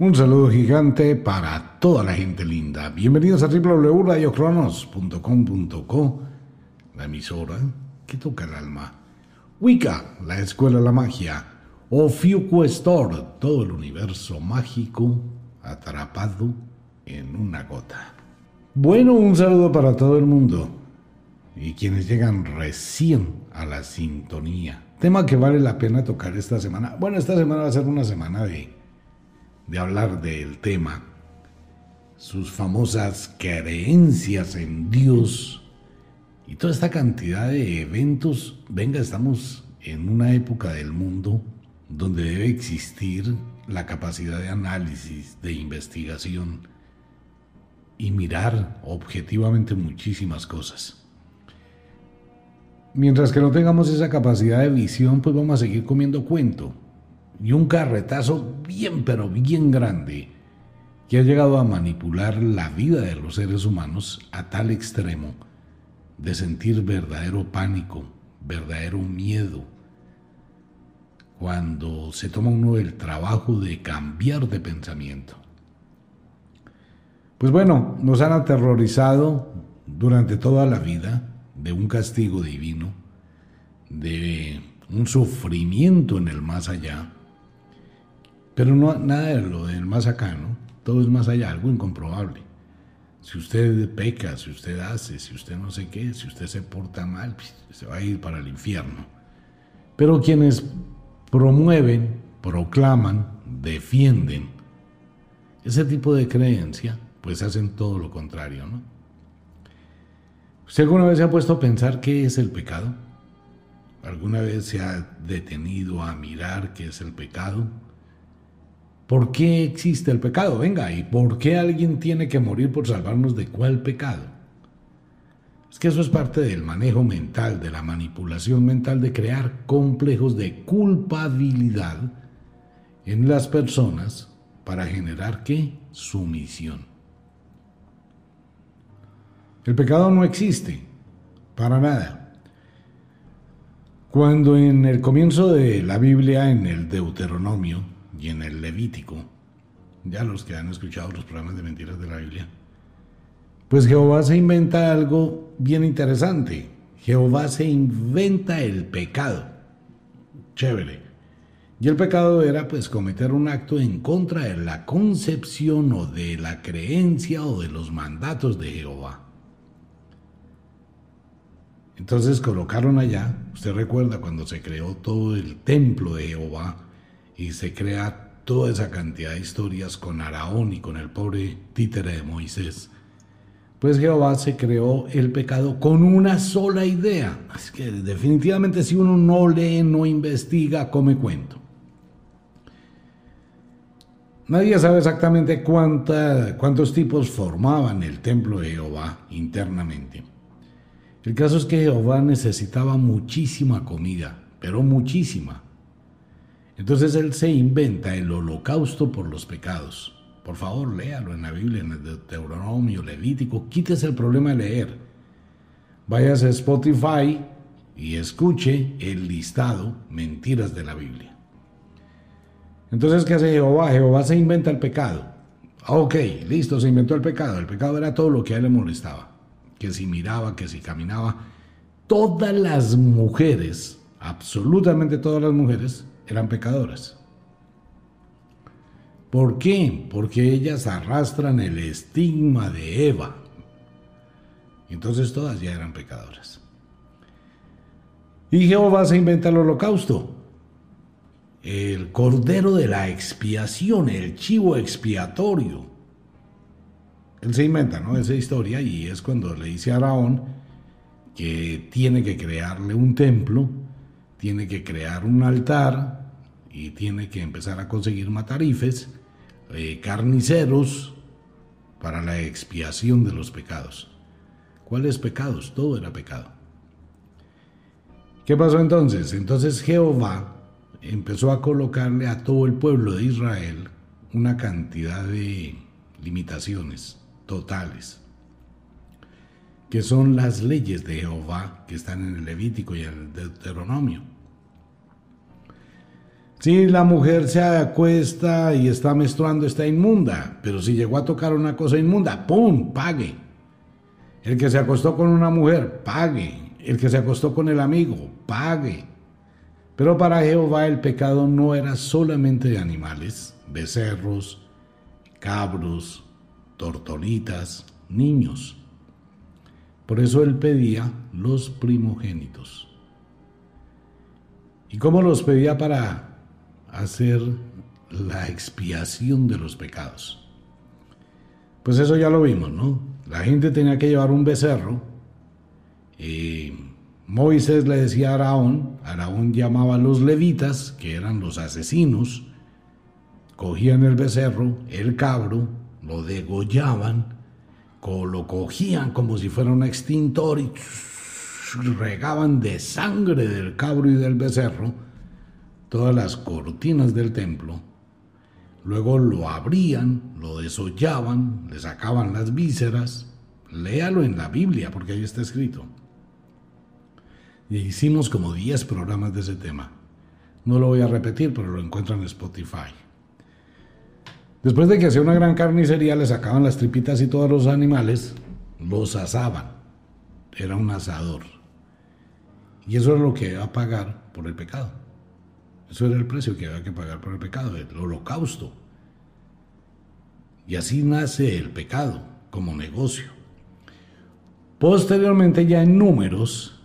Un saludo gigante para toda la gente linda. Bienvenidos a www.radiocronos.com.co, la emisora que toca el alma. Wicca, la escuela de la magia. Ofiuquestor, todo el universo mágico atrapado en una gota. Bueno, un saludo para todo el mundo y quienes llegan recién a la sintonía. Tema que vale la pena tocar esta semana. Bueno, esta semana va a ser una semana de de hablar del tema, sus famosas creencias en Dios y toda esta cantidad de eventos. Venga, estamos en una época del mundo donde debe existir la capacidad de análisis, de investigación y mirar objetivamente muchísimas cosas. Mientras que no tengamos esa capacidad de visión, pues vamos a seguir comiendo cuento y un carretazo bien pero bien grande que ha llegado a manipular la vida de los seres humanos a tal extremo de sentir verdadero pánico, verdadero miedo, cuando se toma uno el trabajo de cambiar de pensamiento. Pues bueno, nos han aterrorizado durante toda la vida de un castigo divino, de un sufrimiento en el más allá, pero no, nada de lo del más acá, ¿no? Todo es más allá, algo incomprobable. Si usted peca, si usted hace, si usted no sé qué, si usted se porta mal, pues, se va a ir para el infierno. Pero quienes promueven, proclaman, defienden ese tipo de creencia, pues hacen todo lo contrario, ¿no? ¿Usted alguna vez se ha puesto a pensar qué es el pecado? ¿Alguna vez se ha detenido a mirar qué es el pecado? ¿Por qué existe el pecado? Venga, ¿y por qué alguien tiene que morir por salvarnos de cuál pecado? Es que eso es parte del manejo mental, de la manipulación mental, de crear complejos de culpabilidad en las personas para generar qué? Sumisión. El pecado no existe, para nada. Cuando en el comienzo de la Biblia, en el Deuteronomio, y en el Levítico, ya los que han escuchado los programas de mentiras de la Biblia, pues Jehová se inventa algo bien interesante. Jehová se inventa el pecado. Chévere. Y el pecado era pues cometer un acto en contra de la concepción o de la creencia o de los mandatos de Jehová. Entonces colocaron allá, usted recuerda cuando se creó todo el templo de Jehová, y se crea toda esa cantidad de historias con Araón y con el pobre títere de Moisés. Pues Jehová se creó el pecado con una sola idea. Así que definitivamente si uno no lee, no investiga, come cuento. Nadie sabe exactamente cuántos tipos formaban el templo de Jehová internamente. El caso es que Jehová necesitaba muchísima comida, pero muchísima. Entonces él se inventa el holocausto por los pecados. Por favor, léalo en la Biblia, en el Deuteronomio, Levítico. Quítese el problema de leer. Váyase a Spotify y escuche el listado Mentiras de la Biblia. Entonces, ¿qué hace Jehová? Jehová se inventa el pecado. Ah, ok, listo, se inventó el pecado. El pecado era todo lo que a él le molestaba. Que si miraba, que si caminaba. Todas las mujeres, absolutamente todas las mujeres, eran pecadoras. ¿Por qué? Porque ellas arrastran el estigma de Eva. Entonces todas ya eran pecadoras. Y Jehová se inventa el holocausto. El cordero de la expiación, el chivo expiatorio. Él se inventa, ¿no? Esa historia y es cuando le dice a Araón que tiene que crearle un templo, tiene que crear un altar, y tiene que empezar a conseguir matarifes, eh, carniceros, para la expiación de los pecados. ¿Cuáles pecados? Todo era pecado. ¿Qué pasó entonces? Entonces Jehová empezó a colocarle a todo el pueblo de Israel una cantidad de limitaciones totales, que son las leyes de Jehová que están en el Levítico y en el Deuteronomio. Si la mujer se acuesta y está menstruando, está inmunda. Pero si llegó a tocar una cosa inmunda, ¡pum! Pague. El que se acostó con una mujer, pague. El que se acostó con el amigo, pague. Pero para Jehová el pecado no era solamente de animales, becerros, cabros, tortolitas, niños. Por eso él pedía los primogénitos. ¿Y cómo los pedía para hacer la expiación de los pecados? Pues eso ya lo vimos, ¿no? La gente tenía que llevar un becerro. Y Moisés le decía a Araón, Araón llamaba a los levitas, que eran los asesinos, cogían el becerro, el cabro, lo degollaban, lo cogían como si fuera un extintor y regaban de sangre del cabro y del becerro todas las cortinas del templo. Luego lo abrían, lo desollaban, le sacaban las vísceras. Léalo en la Biblia porque ahí está escrito. Y hicimos como 10 programas de ese tema. No lo voy a repetir, pero lo encuentran en Spotify. Después de que hacía una gran carnicería, le sacaban las tripitas y todos los animales, los asaban. Era un asador. Y eso era lo que iba a pagar por el pecado. Eso era el precio que había que pagar por el pecado, el holocausto. Y así nace el pecado como negocio. Posteriormente, ya en números,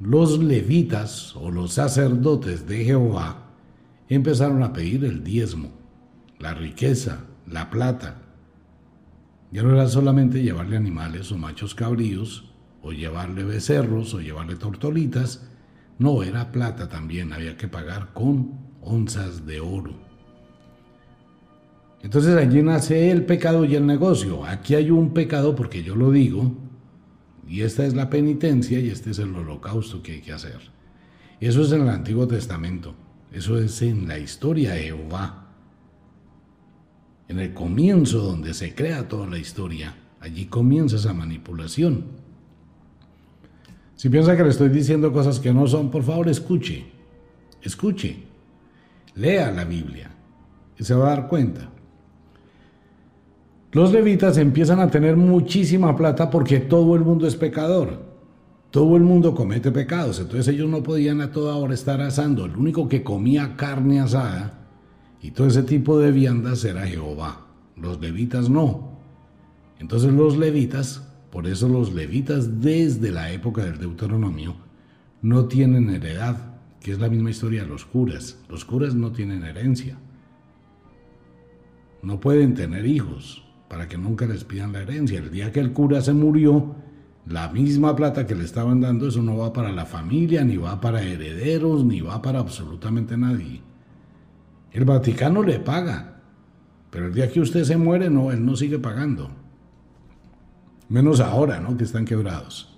los levitas o los sacerdotes de Jehová empezaron a pedir el diezmo la riqueza, la plata. Ya no era solamente llevarle animales o machos cabríos, o llevarle becerros, o llevarle tortolitas. No, era plata también, había que pagar con onzas de oro. Entonces allí nace el pecado y el negocio. Aquí hay un pecado porque yo lo digo, y esta es la penitencia y este es el holocausto que hay que hacer. Eso es en el Antiguo Testamento, eso es en la historia de Jehová en el comienzo donde se crea toda la historia, allí comienza esa manipulación. Si piensa que le estoy diciendo cosas que no son, por favor escuche, escuche, lea la Biblia y se va a dar cuenta. Los levitas empiezan a tener muchísima plata porque todo el mundo es pecador. Todo el mundo comete pecados, entonces ellos no podían a toda hora estar asando. El único que comía carne asada y todo ese tipo de viandas era Jehová. Los levitas no. Entonces los levitas, por eso los levitas desde la época del Deuteronomio, no tienen heredad, que es la misma historia de los curas. Los curas no tienen herencia. No pueden tener hijos para que nunca les pidan la herencia. El día que el cura se murió, la misma plata que le estaban dando, eso no va para la familia, ni va para herederos, ni va para absolutamente nadie. El Vaticano le paga, pero el día que usted se muere, no, él no sigue pagando. Menos ahora, ¿no? Que están quebrados.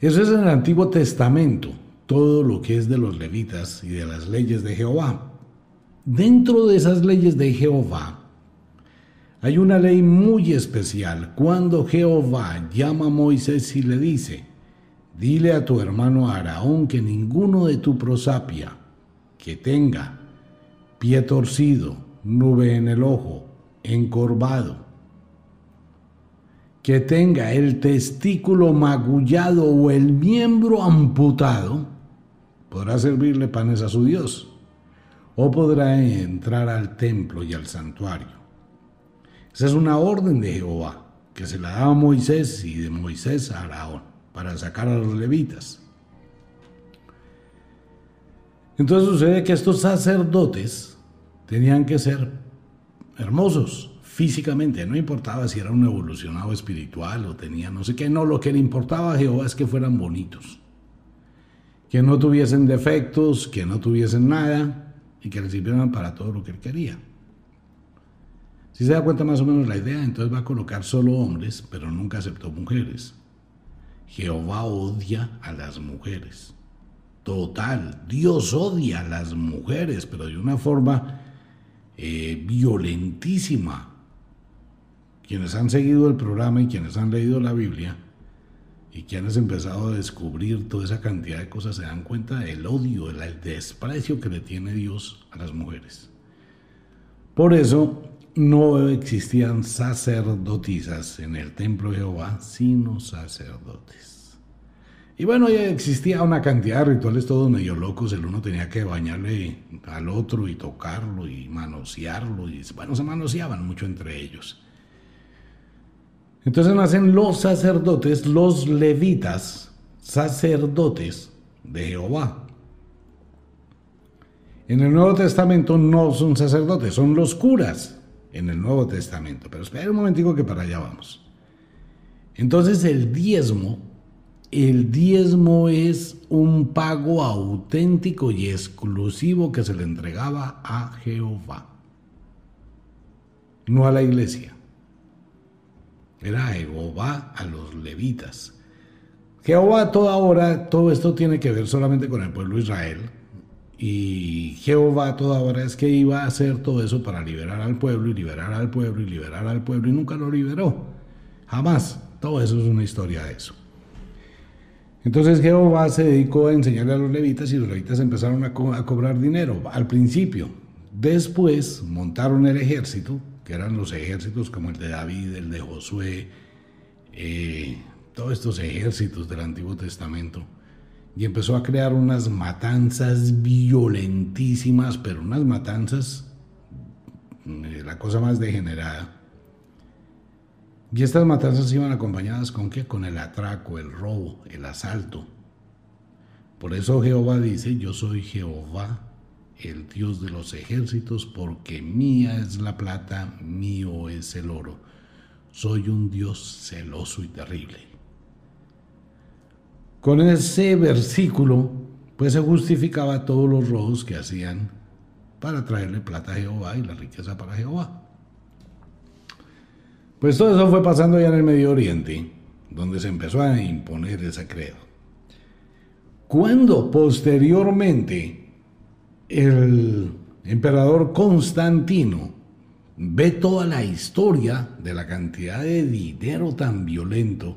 Eso es en el Antiguo Testamento, todo lo que es de los levitas y de las leyes de Jehová. Dentro de esas leyes de Jehová, hay una ley muy especial cuando Jehová llama a Moisés y le dice, dile a tu hermano Araón que ninguno de tu prosapia que tenga pie torcido, nube en el ojo, encorvado, que tenga el testículo magullado o el miembro amputado, podrá servirle panes a su Dios, o podrá entrar al templo y al santuario. Esa es una orden de Jehová, que se la daba a Moisés y de Moisés a Araón, para sacar a los levitas. Entonces sucede que estos sacerdotes tenían que ser hermosos físicamente, no importaba si era un evolucionado espiritual o tenía no sé qué, no, lo que le importaba a Jehová es que fueran bonitos, que no tuviesen defectos, que no tuviesen nada y que le sirvieran para todo lo que él quería. Si se da cuenta más o menos la idea, entonces va a colocar solo hombres, pero nunca aceptó mujeres. Jehová odia a las mujeres. Total, Dios odia a las mujeres, pero de una forma eh, violentísima. Quienes han seguido el programa y quienes han leído la Biblia, y quienes han empezado a descubrir toda esa cantidad de cosas se dan cuenta del odio, del desprecio que le tiene Dios a las mujeres. Por eso no existían sacerdotisas en el templo de Jehová, sino sacerdotes. Y bueno, ya existía una cantidad de rituales todos medio locos, el uno tenía que bañarle al otro y tocarlo y manosearlo, y bueno, se manoseaban mucho entre ellos. Entonces nacen los sacerdotes, los levitas, sacerdotes de Jehová. En el Nuevo Testamento no son sacerdotes, son los curas en el Nuevo Testamento. Pero espera un momentico que para allá vamos. Entonces el diezmo, el diezmo es un pago auténtico y exclusivo que se le entregaba a Jehová, no a la iglesia era Jehová a los levitas. Jehová toda hora, todo esto tiene que ver solamente con el pueblo de Israel. Y Jehová toda hora es que iba a hacer todo eso para liberar al pueblo y liberar al pueblo y liberar al pueblo y nunca lo liberó. Jamás. Todo eso es una historia de eso. Entonces Jehová se dedicó a enseñarle a los levitas y los levitas empezaron a, a cobrar dinero al principio. Después montaron el ejército que eran los ejércitos como el de David, el de Josué, eh, todos estos ejércitos del Antiguo Testamento, y empezó a crear unas matanzas violentísimas, pero unas matanzas, eh, la cosa más degenerada. Y estas matanzas iban acompañadas con qué? Con el atraco, el robo, el asalto. Por eso Jehová dice, yo soy Jehová el Dios de los ejércitos, porque mía es la plata, mío es el oro. Soy un Dios celoso y terrible. Con ese versículo, pues se justificaba todos los robos que hacían para traerle plata a Jehová y la riqueza para Jehová. Pues todo eso fue pasando ya en el Medio Oriente, donde se empezó a imponer ese credo. Cuando posteriormente el emperador Constantino ve toda la historia de la cantidad de dinero tan violento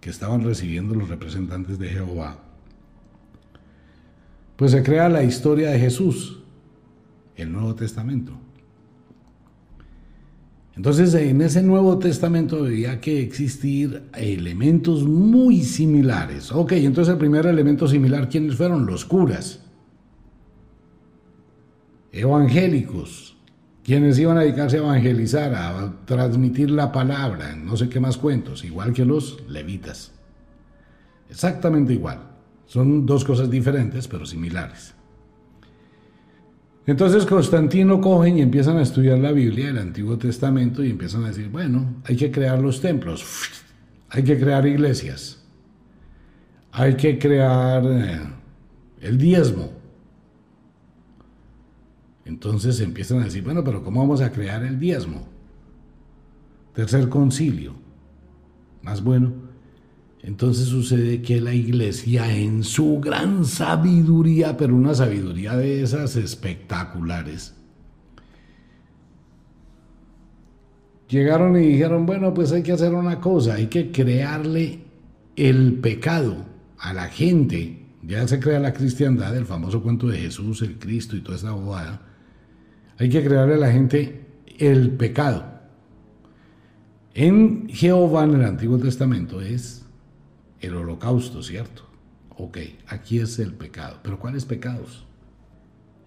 que estaban recibiendo los representantes de Jehová, pues se crea la historia de Jesús, el Nuevo Testamento. Entonces en ese Nuevo Testamento debía que existir elementos muy similares. Ok, entonces el primer elemento similar, ¿quiénes fueron? Los curas evangélicos, quienes iban a dedicarse a evangelizar, a transmitir la palabra, no sé qué más cuentos, igual que los levitas. Exactamente igual. Son dos cosas diferentes, pero similares. Entonces Constantino cogen y empiezan a estudiar la Biblia, el Antiguo Testamento, y empiezan a decir, bueno, hay que crear los templos, hay que crear iglesias, hay que crear eh, el diezmo, entonces empiezan a decir, bueno, pero ¿cómo vamos a crear el diezmo? Tercer concilio. Más bueno. Entonces sucede que la iglesia en su gran sabiduría, pero una sabiduría de esas espectaculares, llegaron y dijeron, bueno, pues hay que hacer una cosa, hay que crearle el pecado a la gente. Ya se crea la cristiandad, el famoso cuento de Jesús, el Cristo y toda esa bobada. Hay que crearle a la gente el pecado. En Jehová, en el Antiguo Testamento, es el holocausto, ¿cierto? Ok, aquí es el pecado. Pero ¿cuáles pecados?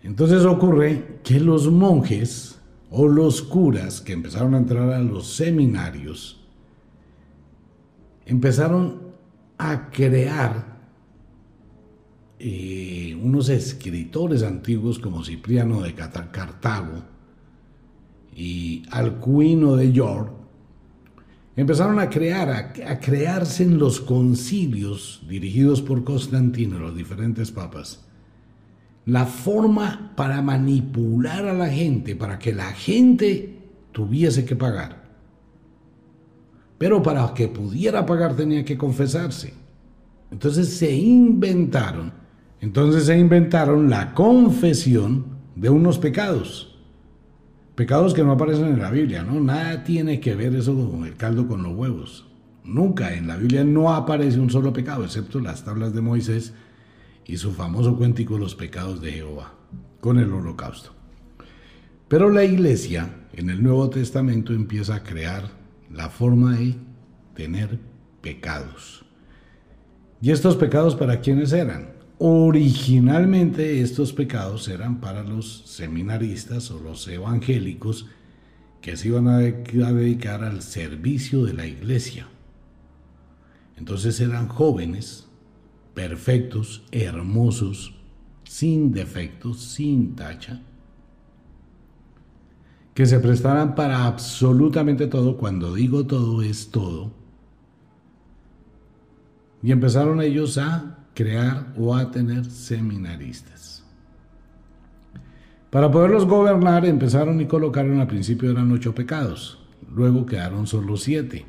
Entonces ocurre que los monjes o los curas que empezaron a entrar a los seminarios empezaron a crear eh, unos escritores antiguos como Cipriano de Cartago y Alcuino de York, empezaron a crear, a, crearse en los concilios dirigidos por Constantino, los diferentes papas, la forma para manipular a la gente, para que la gente tuviese que pagar. Pero para que pudiera pagar tenía que confesarse. Entonces se inventaron entonces se inventaron la confesión de unos pecados. Pecados que no aparecen en la Biblia, ¿no? Nada tiene que ver eso con el caldo con los huevos. Nunca en la Biblia no aparece un solo pecado, excepto las tablas de Moisés y su famoso cuéntico Los pecados de Jehová, con el holocausto. Pero la iglesia en el Nuevo Testamento empieza a crear la forma de tener pecados. ¿Y estos pecados para quiénes eran? Originalmente estos pecados eran para los seminaristas o los evangélicos que se iban a dedicar al servicio de la iglesia. Entonces eran jóvenes, perfectos, hermosos, sin defectos, sin tacha, que se prestaran para absolutamente todo, cuando digo todo es todo, y empezaron ellos a crear o a tener seminaristas. Para poderlos gobernar empezaron y colocaron al principio eran ocho pecados, luego quedaron solo siete.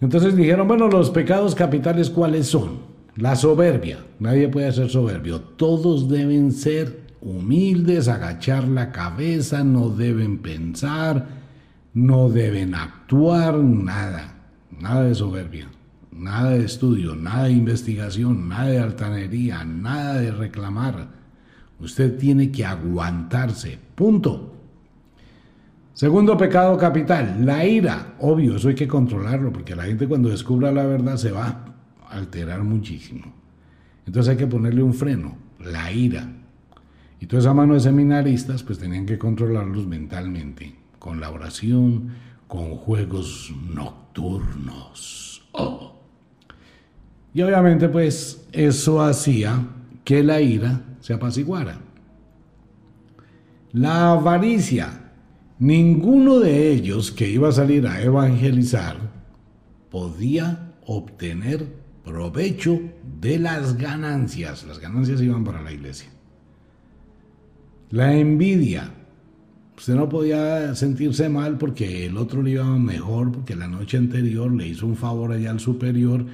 Entonces dijeron, bueno, los pecados capitales cuáles son? La soberbia, nadie puede ser soberbio, todos deben ser humildes, agachar la cabeza, no deben pensar, no deben actuar, nada, nada de soberbia. Nada de estudio, nada de investigación, nada de altanería, nada de reclamar. Usted tiene que aguantarse. Punto. Segundo pecado capital, la ira. Obvio, eso hay que controlarlo, porque la gente cuando descubra la verdad se va a alterar muchísimo. Entonces hay que ponerle un freno, la ira. Y toda esa mano de seminaristas, pues tenían que controlarlos mentalmente, con la oración, con juegos nocturnos. Oh. Y obviamente pues eso hacía que la ira se apaciguara. La avaricia. Ninguno de ellos que iba a salir a evangelizar podía obtener provecho de las ganancias. Las ganancias iban para la iglesia. La envidia. Usted no podía sentirse mal porque el otro le iba mejor, porque la noche anterior le hizo un favor allá al superior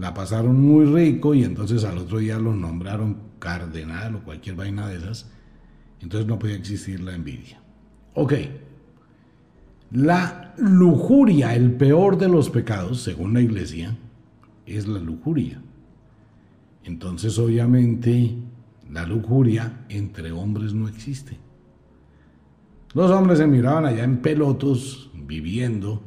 la pasaron muy rico y entonces al otro día lo nombraron cardenal o cualquier vaina de esas. Entonces no podía existir la envidia. Ok. La lujuria, el peor de los pecados, según la iglesia, es la lujuria. Entonces obviamente la lujuria entre hombres no existe. Los hombres se miraban allá en pelotos, viviendo,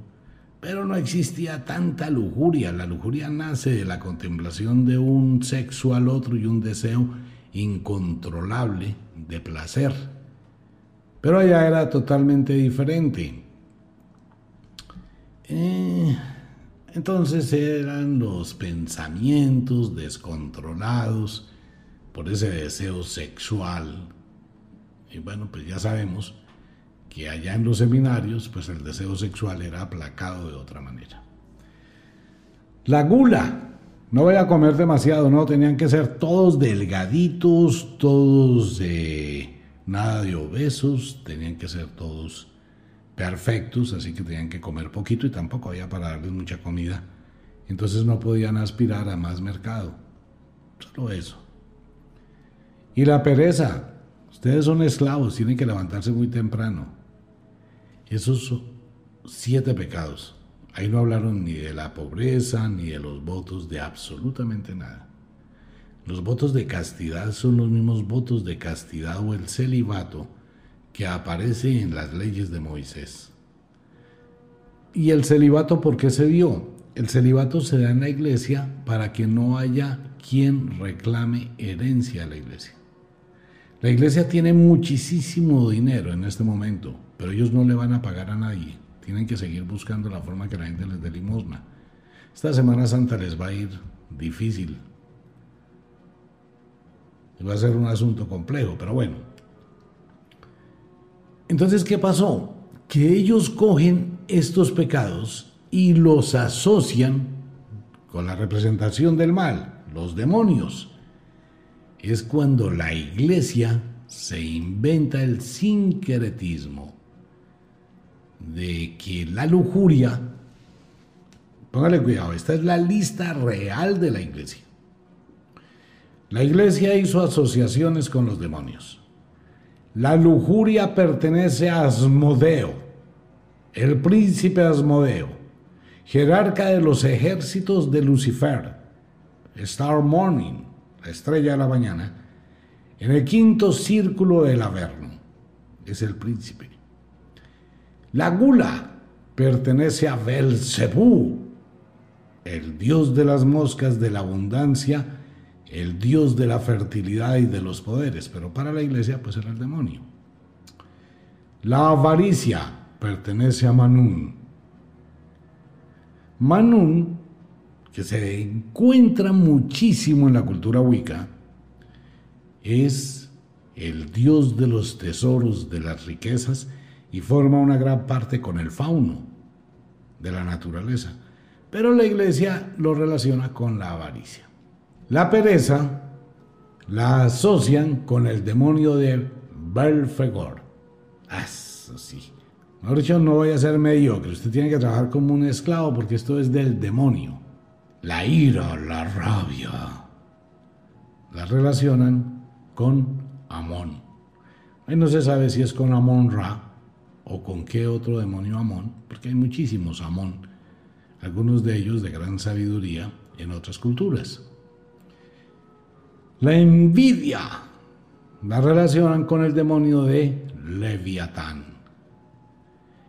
pero no existía tanta lujuria. La lujuria nace de la contemplación de un sexo al otro y un deseo incontrolable de placer. Pero allá era totalmente diferente. Eh, entonces eran los pensamientos descontrolados por ese deseo sexual. Y bueno, pues ya sabemos que allá en los seminarios, pues el deseo sexual era aplacado de otra manera. La gula, no voy a comer demasiado, no, tenían que ser todos delgaditos, todos de nada de obesos, tenían que ser todos perfectos, así que tenían que comer poquito y tampoco había para darles mucha comida. Entonces no podían aspirar a más mercado. Solo eso. Y la pereza. Ustedes son esclavos, tienen que levantarse muy temprano. Esos siete pecados. Ahí no hablaron ni de la pobreza, ni de los votos, de absolutamente nada. Los votos de castidad son los mismos votos de castidad o el celibato que aparece en las leyes de Moisés. ¿Y el celibato por qué se dio? El celibato se da en la iglesia para que no haya quien reclame herencia a la iglesia. La iglesia tiene muchísimo dinero en este momento, pero ellos no le van a pagar a nadie. Tienen que seguir buscando la forma que la gente les dé limosna. Esta Semana Santa les va a ir difícil. Va a ser un asunto complejo, pero bueno. Entonces, ¿qué pasó? Que ellos cogen estos pecados y los asocian con la representación del mal, los demonios. Es cuando la iglesia se inventa el sincretismo de que la lujuria, póngale cuidado, esta es la lista real de la iglesia. La iglesia hizo asociaciones con los demonios. La lujuria pertenece a Asmodeo, el príncipe Asmodeo. jerarca de los ejércitos de Lucifer, Star Morning, la estrella de la mañana, en el quinto círculo del Averno, es el príncipe. La gula pertenece a Belcebú, el dios de las moscas, de la abundancia, el dios de la fertilidad y de los poderes, pero para la iglesia pues era el demonio. La avaricia pertenece a Manún. Manún, que se encuentra muchísimo en la cultura wicca, es el dios de los tesoros, de las riquezas, y forma una gran parte con el fauno de la naturaleza. Pero la iglesia lo relaciona con la avaricia. La pereza la asocian con el demonio de Belfegor. Ah, eso sí. Mejor dicho, no voy a ser mediocre. Usted tiene que trabajar como un esclavo porque esto es del demonio. La ira, la rabia. La relacionan con Amón. Ahí no se sabe si es con Amón Ra o con qué otro demonio Amón, porque hay muchísimos Amón, algunos de ellos de gran sabiduría en otras culturas. La envidia la relacionan con el demonio de Leviatán.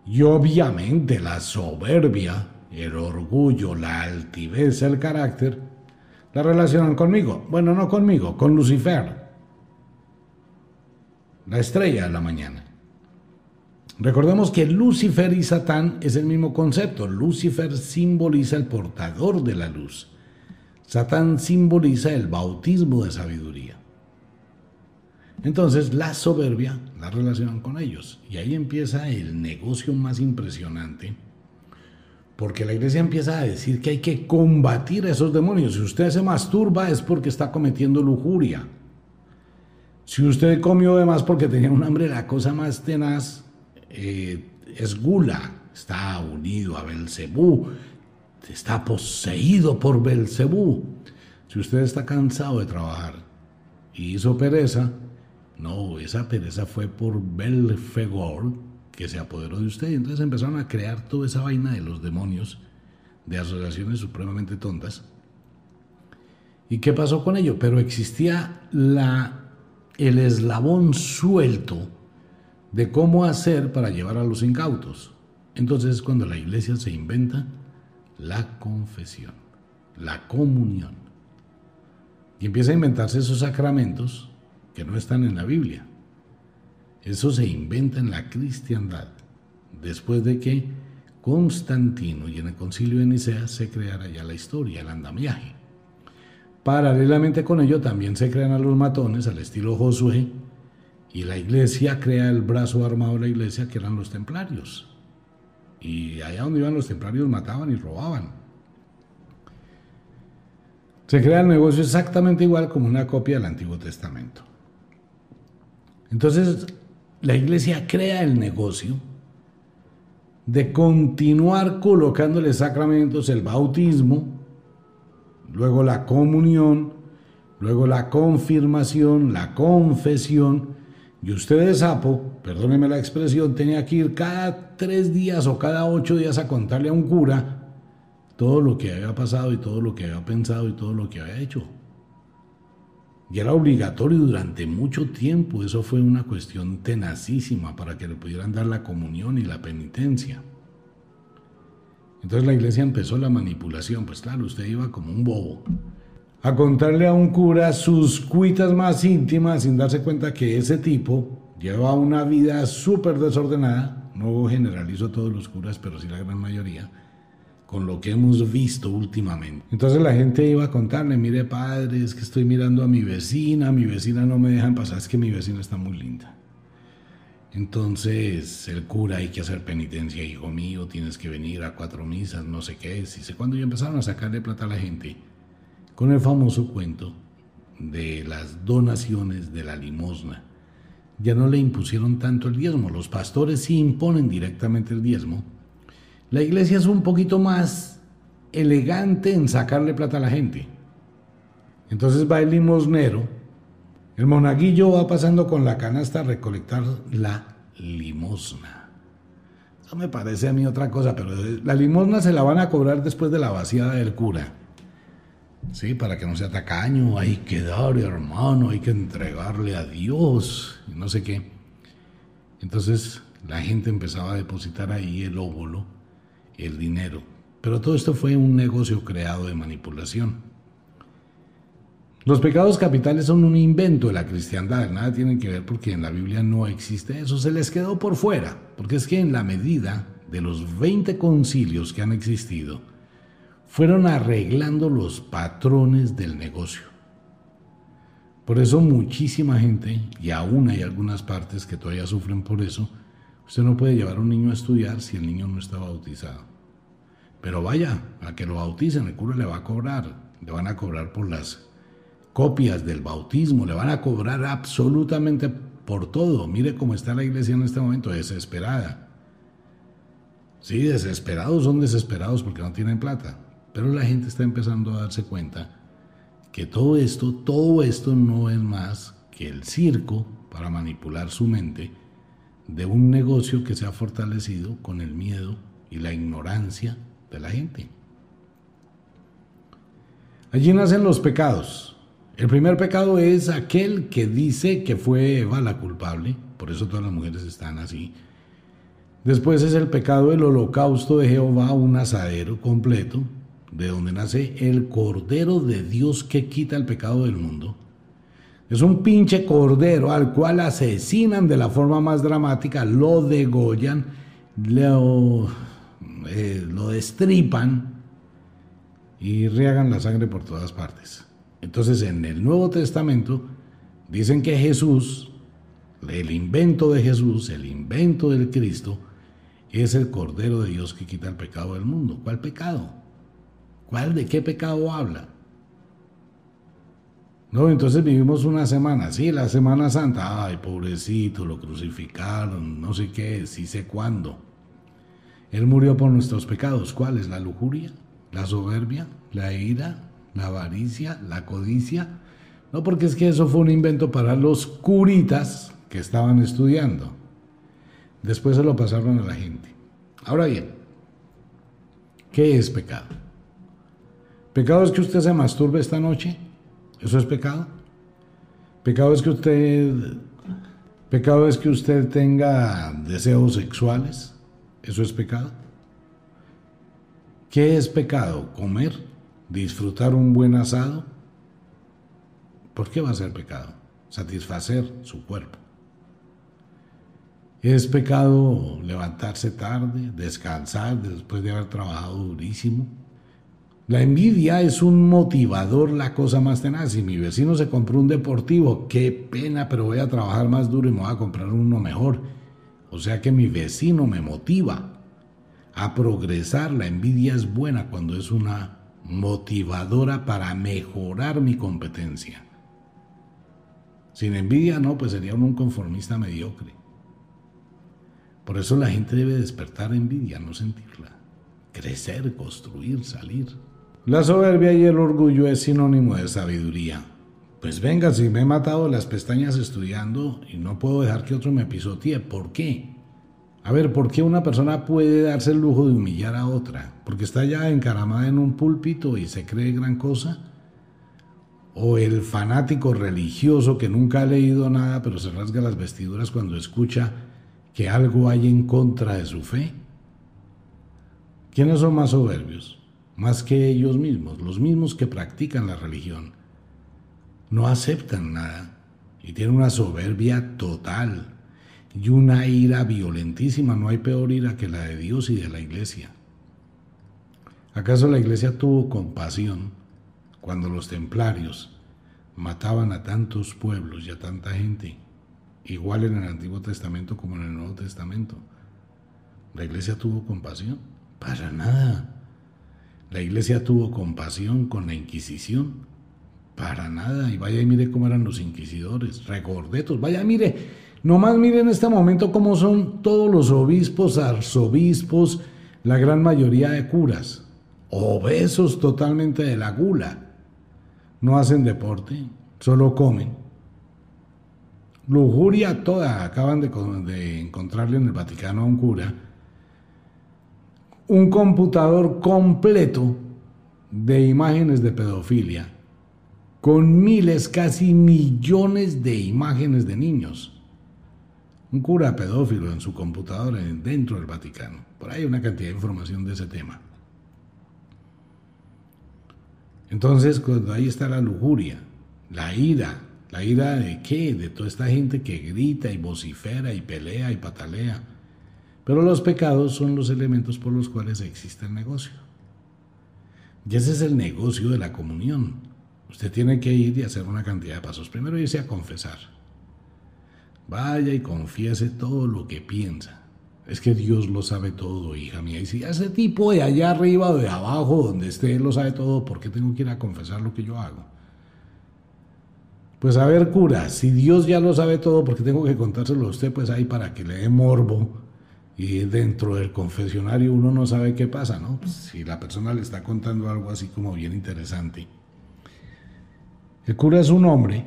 Y obviamente la soberbia, el orgullo, la altivez, el carácter, la relacionan conmigo. Bueno, no conmigo, con Lucifer, la estrella de la mañana. Recordemos que Lucifer y Satán es el mismo concepto. Lucifer simboliza el portador de la luz. Satán simboliza el bautismo de sabiduría. Entonces la soberbia la relacionan con ellos. Y ahí empieza el negocio más impresionante. Porque la iglesia empieza a decir que hay que combatir a esos demonios. Si usted se masturba es porque está cometiendo lujuria. Si usted comió de más porque tenía un hambre, la cosa más tenaz eh, es gula. Está unido a Belcebú. Está poseído por Belcebú. Si usted está cansado de trabajar y hizo pereza, no, esa pereza fue por Belfegor que se apoderó de usted. Entonces empezaron a crear toda esa vaina de los demonios, de asociaciones supremamente tontas. ¿Y qué pasó con ello? Pero existía la, el eslabón suelto de cómo hacer para llevar a los incautos. Entonces es cuando la iglesia se inventa la confesión, la comunión. Y empieza a inventarse esos sacramentos que no están en la Biblia. Eso se inventa en la cristiandad, después de que Constantino y en el concilio de Nicea se creara ya la historia, el andamiaje. Paralelamente con ello también se crean a los matones al estilo Josué y la iglesia crea el brazo armado de la iglesia que eran los templarios. Y allá donde iban los templarios mataban y robaban. Se crea el negocio exactamente igual como una copia del Antiguo Testamento. Entonces, la iglesia crea el negocio de continuar colocándole sacramentos, el bautismo, luego la comunión, luego la confirmación, la confesión, y usted de sapo, perdóneme la expresión, tenía que ir cada tres días o cada ocho días a contarle a un cura todo lo que había pasado y todo lo que había pensado y todo lo que había hecho. Y era obligatorio durante mucho tiempo, eso fue una cuestión tenacísima para que le pudieran dar la comunión y la penitencia. Entonces la iglesia empezó la manipulación, pues claro, usted iba como un bobo a contarle a un cura sus cuitas más íntimas sin darse cuenta que ese tipo lleva una vida súper desordenada, no generalizo todos los curas, pero sí la gran mayoría, con lo que hemos visto últimamente. Entonces la gente iba a contarle, mire padre, es que estoy mirando a mi vecina, mi vecina no me dejan pasar, es que mi vecina está muy linda. Entonces el cura hay que hacer penitencia, hijo mío, tienes que venir a cuatro misas, no sé qué. Y sé cuando ya empezaron a sacarle plata a la gente con el famoso cuento de las donaciones de la limosna. Ya no le impusieron tanto el diezmo, los pastores sí imponen directamente el diezmo, la iglesia es un poquito más elegante en sacarle plata a la gente. Entonces va el limosnero, el monaguillo va pasando con la canasta a recolectar la limosna. Eso me parece a mí otra cosa, pero la limosna se la van a cobrar después de la vaciada del cura. Sí, para que no sea tacaño, hay que dar, hermano, hay que entregarle a Dios, no sé qué. Entonces la gente empezaba a depositar ahí el óvulo, el dinero. Pero todo esto fue un negocio creado de manipulación. Los pecados capitales son un invento de la cristiandad, nada tienen que ver porque en la Biblia no existe eso, se les quedó por fuera, porque es que en la medida de los 20 concilios que han existido, fueron arreglando los patrones del negocio. Por eso muchísima gente, y aún hay algunas partes que todavía sufren por eso, usted no puede llevar a un niño a estudiar si el niño no está bautizado. Pero vaya, a que lo bauticen, el cura le va a cobrar, le van a cobrar por las copias del bautismo, le van a cobrar absolutamente por todo. Mire cómo está la iglesia en este momento, desesperada. Sí, desesperados son desesperados porque no tienen plata, pero la gente está empezando a darse cuenta que todo esto, todo esto no es más que el circo para manipular su mente de un negocio que se ha fortalecido con el miedo y la ignorancia de la gente. Allí nacen los pecados, el primer pecado es aquel que dice que fue Eva la culpable, por eso todas las mujeres están así. Después es el pecado del holocausto de Jehová, un asadero completo, de donde nace el Cordero de Dios que quita el pecado del mundo. Es un pinche cordero al cual asesinan de la forma más dramática, lo degollan, lo, eh, lo destripan y riegan la sangre por todas partes. Entonces en el Nuevo Testamento dicen que Jesús, el invento de Jesús, el invento del Cristo, es el Cordero de Dios que quita el pecado del mundo. ¿Cuál pecado? ¿Cuál de qué pecado habla? No, entonces vivimos una semana, sí, la Semana Santa, ay, pobrecito, lo crucificaron, no sé qué, sí sé cuándo. Él murió por nuestros pecados, ¿cuáles? La lujuria, la soberbia, la ira, la avaricia, la codicia. No, porque es que eso fue un invento para los curitas que estaban estudiando. Después se lo pasaron a la gente. Ahora bien, ¿qué es pecado? ¿Pecado es que usted se masturbe esta noche? ¿Eso es pecado? ¿Pecado es que usted pecado es que usted tenga deseos sexuales? ¿Eso es pecado? ¿Qué es pecado? ¿Comer? disfrutar un buen asado, ¿por qué va a ser pecado? Satisfacer su cuerpo. Es pecado levantarse tarde, descansar después de haber trabajado durísimo. La envidia es un motivador, la cosa más tenaz. Si mi vecino se compró un deportivo, qué pena, pero voy a trabajar más duro y me voy a comprar uno mejor. O sea que mi vecino me motiva a progresar. La envidia es buena cuando es una motivadora para mejorar mi competencia. Sin envidia, no, pues sería un conformista mediocre. Por eso la gente debe despertar envidia, no sentirla. Crecer, construir, salir. La soberbia y el orgullo es sinónimo de sabiduría. Pues venga, si me he matado las pestañas estudiando y no puedo dejar que otro me pisotee, ¿por qué? A ver, ¿por qué una persona puede darse el lujo de humillar a otra? ¿Porque está ya encaramada en un púlpito y se cree gran cosa? ¿O el fanático religioso que nunca ha leído nada pero se rasga las vestiduras cuando escucha que algo hay en contra de su fe? ¿Quiénes son más soberbios? Más que ellos mismos, los mismos que practican la religión. No aceptan nada y tienen una soberbia total y una ira violentísima. No hay peor ira que la de Dios y de la iglesia. ¿Acaso la iglesia tuvo compasión cuando los templarios mataban a tantos pueblos y a tanta gente, igual en el Antiguo Testamento como en el Nuevo Testamento? ¿La iglesia tuvo compasión? Para nada. ¿La iglesia tuvo compasión con la Inquisición? Para nada. Y vaya y mire cómo eran los inquisidores, regordetos. Vaya, mire, Nomás miren en este momento cómo son todos los obispos, arzobispos, la gran mayoría de curas, obesos totalmente de la gula. No hacen deporte, solo comen. Lujuria toda. Acaban de, de encontrarle en el Vaticano a un cura un computador completo de imágenes de pedofilia, con miles, casi millones de imágenes de niños. Un cura pedófilo en su computadora dentro del Vaticano. Por ahí hay una cantidad de información de ese tema. Entonces, cuando ahí está la lujuria, la ira, la ira de qué? De toda esta gente que grita y vocifera y pelea y patalea. Pero los pecados son los elementos por los cuales existe el negocio. Y ese es el negocio de la comunión. Usted tiene que ir y hacer una cantidad de pasos. Primero irse a confesar. Vaya y confiese todo lo que piensa. Es que Dios lo sabe todo, hija mía. Y si ese tipo de allá arriba o de abajo, donde esté, lo sabe todo, ¿por qué tengo que ir a confesar lo que yo hago? Pues a ver, cura, si Dios ya lo sabe todo, ¿por qué tengo que contárselo a usted? Pues ahí para que le dé morbo y dentro del confesionario uno no sabe qué pasa, ¿no? Pues si la persona le está contando algo así como bien interesante. El cura es un hombre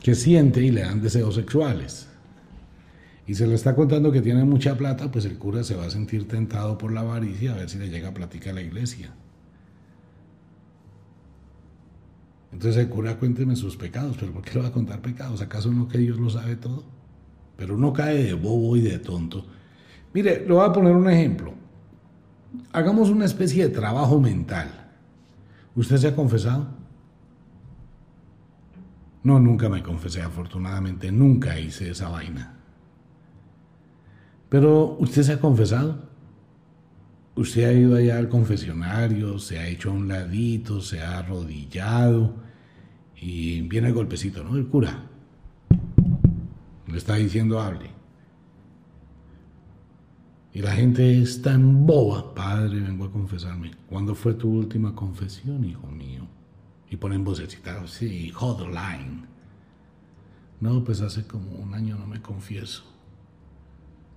que siente y le dan deseos sexuales. Y se le está contando que tiene mucha plata, pues el cura se va a sentir tentado por la avaricia a ver si le llega a platicar a la iglesia. Entonces el cura cuénteme sus pecados, pero ¿por qué le va a contar pecados? ¿Acaso no que Dios lo sabe todo? Pero uno cae de bobo y de tonto Mire, le voy a poner un ejemplo. Hagamos una especie de trabajo mental. ¿Usted se ha confesado? No, nunca me confesé, afortunadamente, nunca hice esa vaina. Pero, ¿usted se ha confesado? Usted ha ido allá al confesionario, se ha hecho a un ladito, se ha arrodillado y viene el golpecito, ¿no? El cura le está diciendo hable. Y la gente es tan boba, padre, vengo a confesarme. ¿Cuándo fue tu última confesión, hijo mío? Y ponen vocecita, sí, hotline. No, pues hace como un año no me confieso.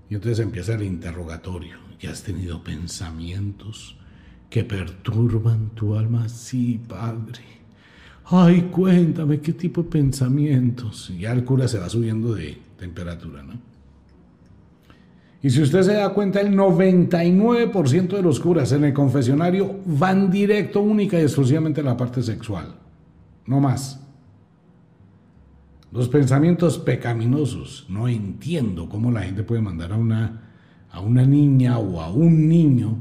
Y entonces empieza el interrogatorio. ¿Ya has tenido pensamientos que perturban tu alma? Sí, padre. Ay, cuéntame qué tipo de pensamientos. Y ya el cura se va subiendo de temperatura, ¿no? Y si usted se da cuenta, el 99% de los curas en el confesionario van directo, única y exclusivamente a la parte sexual. No más. Los pensamientos pecaminosos. No entiendo cómo la gente puede mandar a una, a una niña o a un niño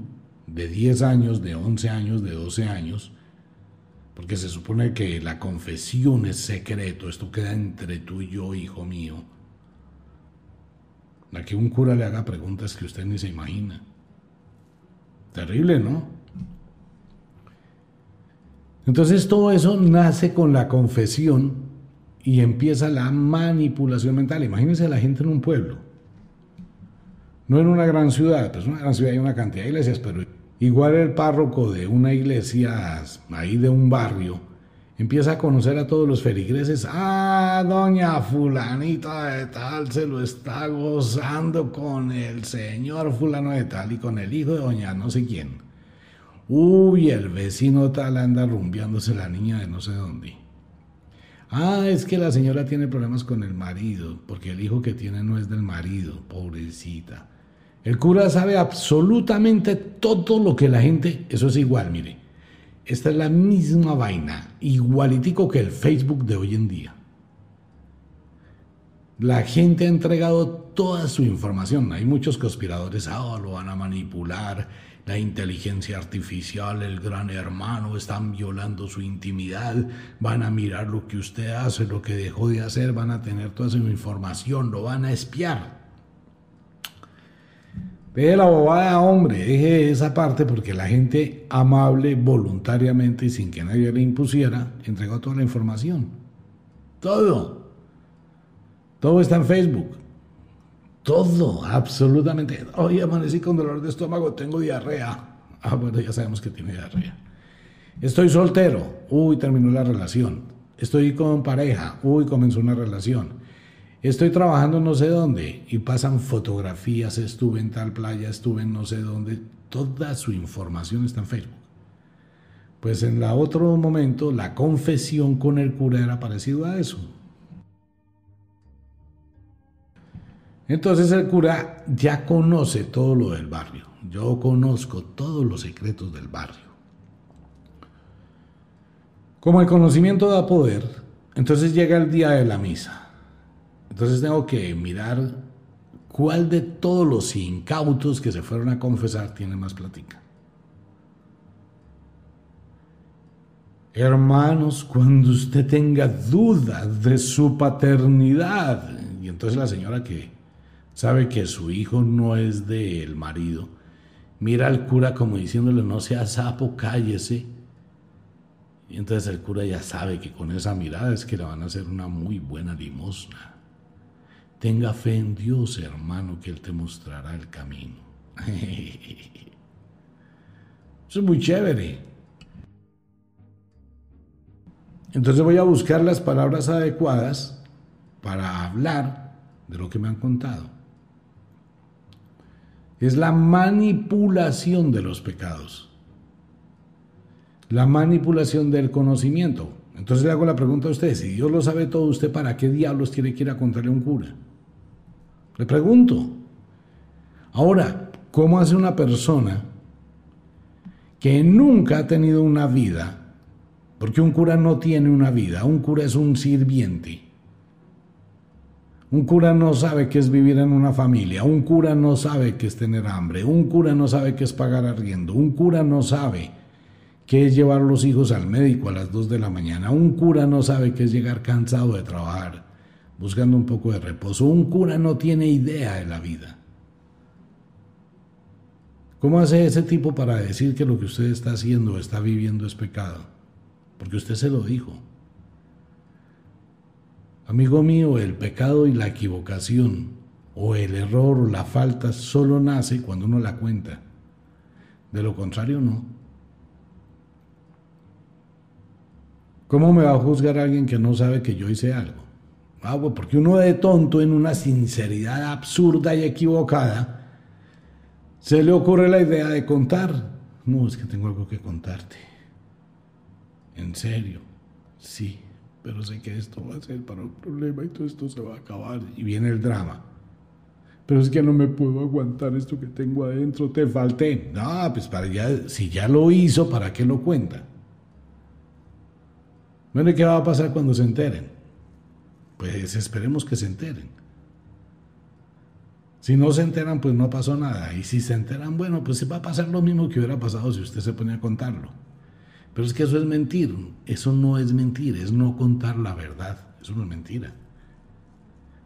de 10 años, de 11 años, de 12 años, porque se supone que la confesión es secreto, esto queda entre tú y yo, hijo mío a que un cura le haga preguntas que usted ni se imagina. Terrible, ¿no? Entonces todo eso nace con la confesión y empieza la manipulación mental. Imagínense la gente en un pueblo. No en una gran ciudad, pues en una gran ciudad hay una cantidad de iglesias, pero igual el párroco de una iglesia ahí de un barrio empieza a conocer a todos los feligreses. Ah, doña fulanita de tal se lo está gozando con el señor fulano de tal y con el hijo de doña no sé quién. Uy, el vecino tal anda rumbeándose la niña de no sé dónde. Ah, es que la señora tiene problemas con el marido, porque el hijo que tiene no es del marido, pobrecita. El cura sabe absolutamente todo lo que la gente, eso es igual, mire. Esta es la misma vaina, igualitico que el Facebook de hoy en día. La gente ha entregado toda su información. Hay muchos conspiradores, ah, lo van a manipular, la inteligencia artificial, el gran hermano, están violando su intimidad, van a mirar lo que usted hace, lo que dejó de hacer, van a tener toda su información, lo van a espiar. Deje la bobada, hombre, deje esa parte porque la gente amable, voluntariamente y sin que nadie le impusiera, entregó toda la información. Todo. Todo está en Facebook. Todo, absolutamente. Hoy amanecí con dolor de estómago, tengo diarrea. Ah, bueno, ya sabemos que tiene diarrea. Estoy soltero. Uy, terminó la relación. Estoy con pareja. Uy, comenzó una relación. Estoy trabajando no sé dónde y pasan fotografías, estuve en tal playa, estuve en no sé dónde, toda su información está en Facebook. Pues en la otro momento la confesión con el cura era parecido a eso. Entonces el cura ya conoce todo lo del barrio. Yo conozco todos los secretos del barrio. Como el conocimiento da poder, entonces llega el día de la misa. Entonces tengo que mirar cuál de todos los incautos que se fueron a confesar tiene más plática. Hermanos, cuando usted tenga duda de su paternidad, y entonces la señora que sabe que su hijo no es del marido, mira al cura como diciéndole, no sea sapo, cállese. Y entonces el cura ya sabe que con esa mirada es que le van a hacer una muy buena limosna. Tenga fe en Dios, hermano, que Él te mostrará el camino. Eso es muy chévere. Entonces voy a buscar las palabras adecuadas para hablar de lo que me han contado. Es la manipulación de los pecados. La manipulación del conocimiento. Entonces le hago la pregunta a usted, si Dios lo sabe todo, ¿usted para qué diablos tiene que ir a contarle a un cura? Le pregunto. Ahora, ¿cómo hace una persona que nunca ha tenido una vida porque un cura no tiene una vida, un cura es un sirviente. Un cura no sabe qué es vivir en una familia, un cura no sabe qué es tener hambre, un cura no sabe qué es pagar arriendo, un cura no sabe qué es llevar los hijos al médico a las 2 de la mañana, un cura no sabe qué es llegar cansado de trabajar, buscando un poco de reposo, un cura no tiene idea de la vida. ¿Cómo hace ese tipo para decir que lo que usted está haciendo o está viviendo es pecado? porque usted se lo dijo. Amigo mío, el pecado y la equivocación, o el error o la falta, solo nace cuando uno la cuenta. De lo contrario, no. ¿Cómo me va a juzgar alguien que no sabe que yo hice algo? Ah, porque uno de tonto, en una sinceridad absurda y equivocada, se le ocurre la idea de contar. No, es que tengo algo que contarte. En serio, sí, pero sé que esto va a ser para un problema y todo esto se va a acabar. Y viene el drama. Pero es que no me puedo aguantar esto que tengo adentro, te falté. No, pues para ya, si ya lo hizo, ¿para qué lo cuenta? Bueno, ¿qué va a pasar cuando se enteren? Pues esperemos que se enteren. Si no se enteran, pues no pasó nada. Y si se enteran, bueno, pues va a pasar lo mismo que hubiera pasado si usted se ponía a contarlo. Pero es que eso es mentir. Eso no es mentir, es no contar la verdad. Eso no es mentira.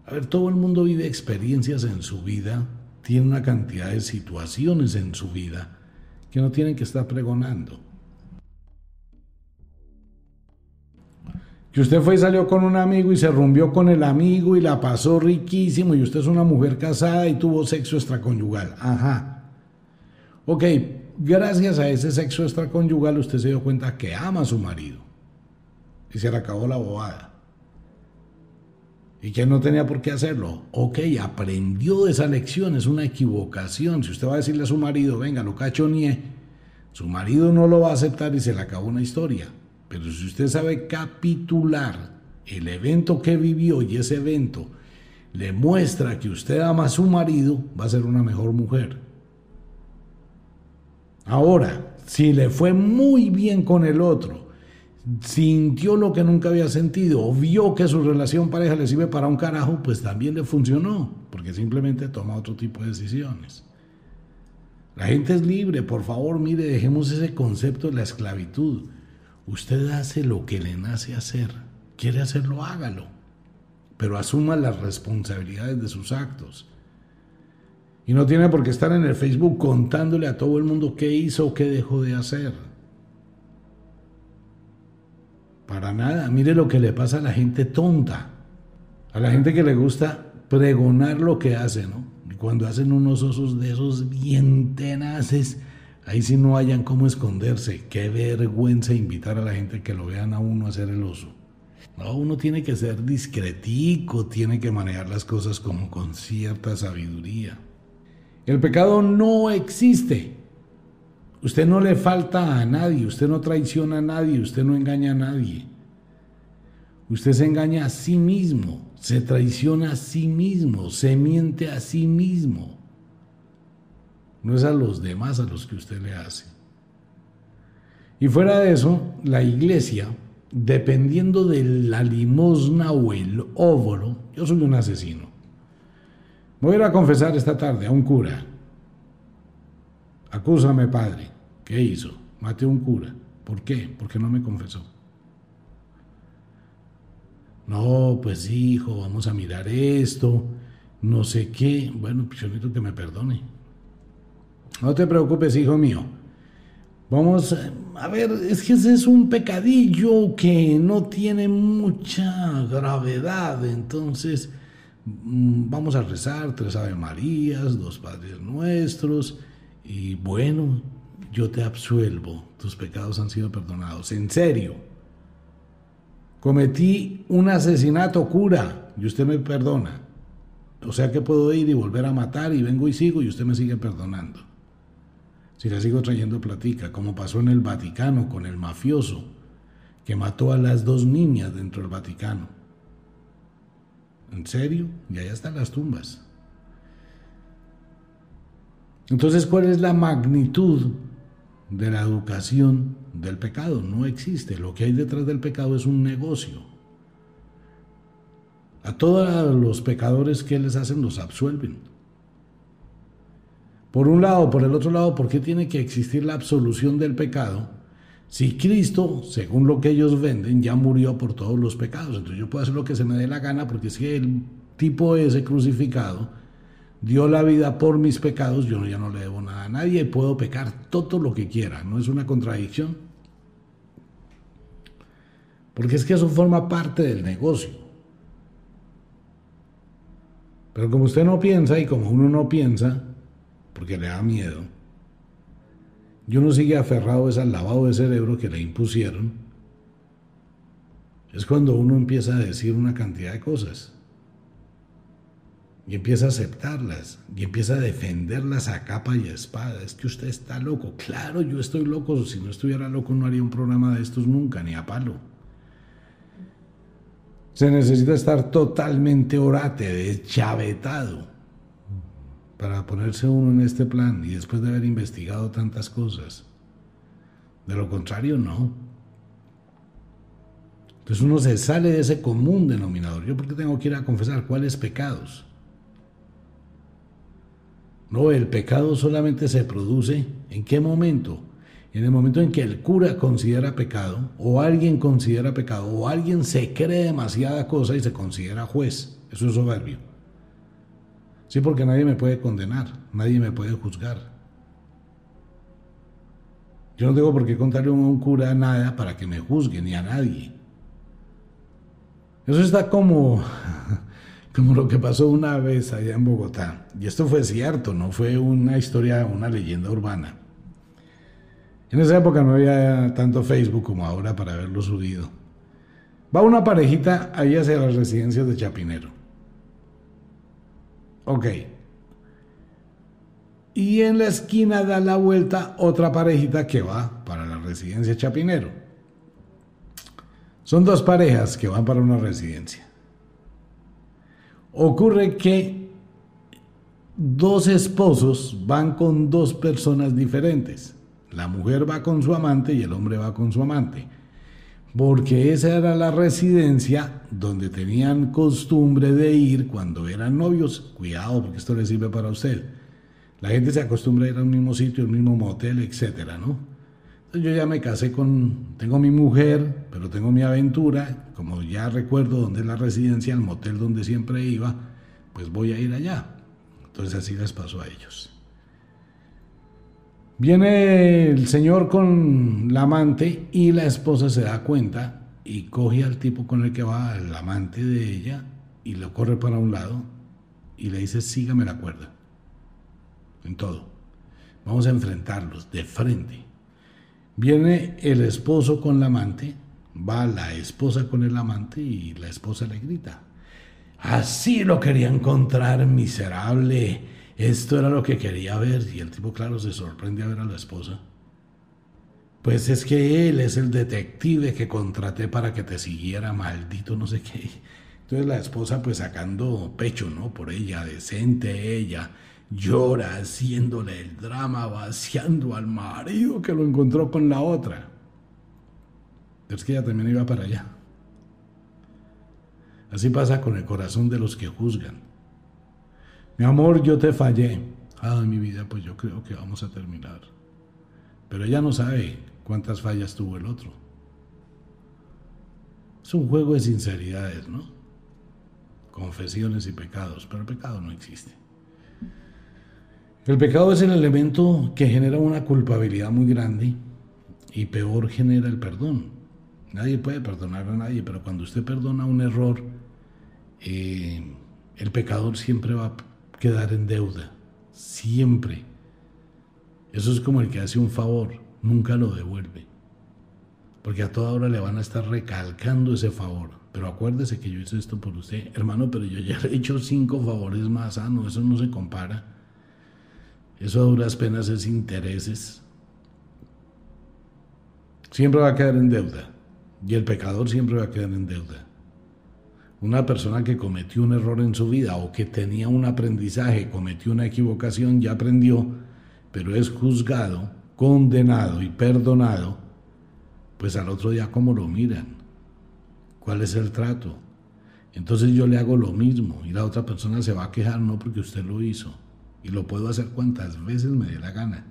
A ver, todo el mundo vive experiencias en su vida, tiene una cantidad de situaciones en su vida que no tienen que estar pregonando. Que usted fue y salió con un amigo y se rumbió con el amigo y la pasó riquísimo y usted es una mujer casada y tuvo sexo extraconyugal. Ajá. Ok, gracias a ese sexo extraconyugal usted se dio cuenta que ama a su marido. Y se le acabó la bobada. Y que no tenía por qué hacerlo. Ok, aprendió esa lección, es una equivocación. Si usted va a decirle a su marido, venga, lo cachonie, su marido no lo va a aceptar y se le acabó una historia. Pero si usted sabe capitular el evento que vivió y ese evento le muestra que usted ama a su marido, va a ser una mejor mujer. Ahora, si le fue muy bien con el otro, sintió lo que nunca había sentido, o vio que su relación pareja le sirve para un carajo, pues también le funcionó, porque simplemente toma otro tipo de decisiones. La gente es libre, por favor, mire, dejemos ese concepto de la esclavitud. Usted hace lo que le nace hacer. Quiere hacerlo, hágalo. Pero asuma las responsabilidades de sus actos. Y no tiene por qué estar en el Facebook contándole a todo el mundo qué hizo o qué dejó de hacer. Para nada. Mire lo que le pasa a la gente tonta. A la gente que le gusta pregonar lo que hace, ¿no? Y cuando hacen unos osos de esos bien tenaces, ahí sí no hayan cómo esconderse. Qué vergüenza invitar a la gente que lo vean a uno a hacer el oso. No, uno tiene que ser discretico, tiene que manejar las cosas como con cierta sabiduría. El pecado no existe. Usted no le falta a nadie, usted no traiciona a nadie, usted no engaña a nadie. Usted se engaña a sí mismo, se traiciona a sí mismo, se miente a sí mismo. No es a los demás a los que usted le hace. Y fuera de eso, la iglesia, dependiendo de la limosna o el óvulo, yo soy un asesino. Voy a ir a confesar esta tarde a un cura. Acúsame, padre. ¿Qué hizo? Maté a un cura. ¿Por qué? Porque no me confesó. No, pues hijo, vamos a mirar esto, no sé qué. Bueno, pues yo necesito que me perdone. No te preocupes, hijo mío. Vamos a ver, es que ese es un pecadillo que no tiene mucha gravedad, entonces mm, vamos a rezar tres Ave Marías, dos Padres Nuestros, y bueno, yo te absuelvo, tus pecados han sido perdonados, en serio. Cometí un asesinato cura y usted me perdona. O sea que puedo ir y volver a matar y vengo y sigo y usted me sigue perdonando si le sigo trayendo platica, como pasó en el Vaticano con el mafioso que mató a las dos niñas dentro del Vaticano. ¿En serio? Y allá están las tumbas. Entonces, ¿cuál es la magnitud de la educación del pecado? No existe. Lo que hay detrás del pecado es un negocio. A todos los pecadores que les hacen los absuelven. Por un lado, por el otro lado, ¿por qué tiene que existir la absolución del pecado? Si Cristo, según lo que ellos venden, ya murió por todos los pecados, entonces yo puedo hacer lo que se me dé la gana porque que el tipo ese crucificado dio la vida por mis pecados, yo ya no le debo nada a nadie y puedo pecar todo lo que quiera, ¿no es una contradicción? Porque es que eso forma parte del negocio. Pero como usted no piensa y como uno no piensa, porque le da miedo. Yo no sigue aferrado a ese lavado de cerebro que le impusieron. Es cuando uno empieza a decir una cantidad de cosas y empieza a aceptarlas y empieza a defenderlas a capa y espada. Es que usted está loco. Claro, yo estoy loco. Si no estuviera loco no haría un programa de estos nunca, ni a palo. Se necesita estar totalmente orate, deschavetado para ponerse uno en este plan y después de haber investigado tantas cosas. De lo contrario, no. Entonces uno se sale de ese común denominador. ¿Yo por qué tengo que ir a confesar cuáles pecados? No, el pecado solamente se produce en qué momento? En el momento en que el cura considera pecado, o alguien considera pecado, o alguien se cree demasiada cosa y se considera juez. Eso es soberbio. Sí, porque nadie me puede condenar, nadie me puede juzgar. Yo no tengo por qué contarle a un cura nada para que me juzgue, ni a nadie. Eso está como, como lo que pasó una vez allá en Bogotá. Y esto fue cierto, no fue una historia, una leyenda urbana. En esa época no había tanto Facebook como ahora para haberlo subido. Va una parejita ahí hacia las residencias de Chapinero. Ok. Y en la esquina da la vuelta otra parejita que va para la residencia Chapinero. Son dos parejas que van para una residencia. Ocurre que dos esposos van con dos personas diferentes. La mujer va con su amante y el hombre va con su amante porque esa era la residencia donde tenían costumbre de ir cuando eran novios. Cuidado, porque esto le sirve para usted. La gente se acostumbra a ir al mismo sitio, al mismo motel, etcétera, ¿no? Yo ya me casé con, tengo mi mujer, pero tengo mi aventura, como ya recuerdo dónde es la residencia, el motel donde siempre iba, pues voy a ir allá. Entonces así les pasó a ellos. Viene el señor con la amante y la esposa se da cuenta y coge al tipo con el que va, el amante de ella, y lo corre para un lado y le dice, sígame la cuerda. En todo. Vamos a enfrentarlos de frente. Viene el esposo con la amante, va la esposa con el amante y la esposa le grita. Así lo quería encontrar, miserable esto era lo que quería ver y el tipo, claro, se sorprende a ver a la esposa. Pues es que él es el detective que contraté para que te siguiera, maldito, no sé qué. Entonces la esposa pues sacando pecho, ¿no? Por ella, decente ella, llora haciéndole el drama, vaciando al marido que lo encontró con la otra. Pero es que ella también iba para allá. Así pasa con el corazón de los que juzgan. Mi amor, yo te fallé. Ay, mi vida, pues yo creo que vamos a terminar. Pero ella no sabe cuántas fallas tuvo el otro. Es un juego de sinceridades, ¿no? Confesiones y pecados, pero el pecado no existe. El pecado es el elemento que genera una culpabilidad muy grande y peor genera el perdón. Nadie puede perdonar a nadie, pero cuando usted perdona un error, eh, el pecador siempre va a quedar en deuda. Siempre. Eso es como el que hace un favor, nunca lo devuelve. Porque a toda hora le van a estar recalcando ese favor. Pero acuérdese que yo hice esto por usted. Hermano, pero yo ya he hecho cinco favores más. Ah, no, eso no se compara. Eso a duras penas es intereses. Siempre va a quedar en deuda. Y el pecador siempre va a quedar en deuda. Una persona que cometió un error en su vida o que tenía un aprendizaje, cometió una equivocación, ya aprendió, pero es juzgado, condenado y perdonado, pues al otro día cómo lo miran, cuál es el trato. Entonces yo le hago lo mismo y la otra persona se va a quejar no porque usted lo hizo, y lo puedo hacer cuantas veces me dé la gana.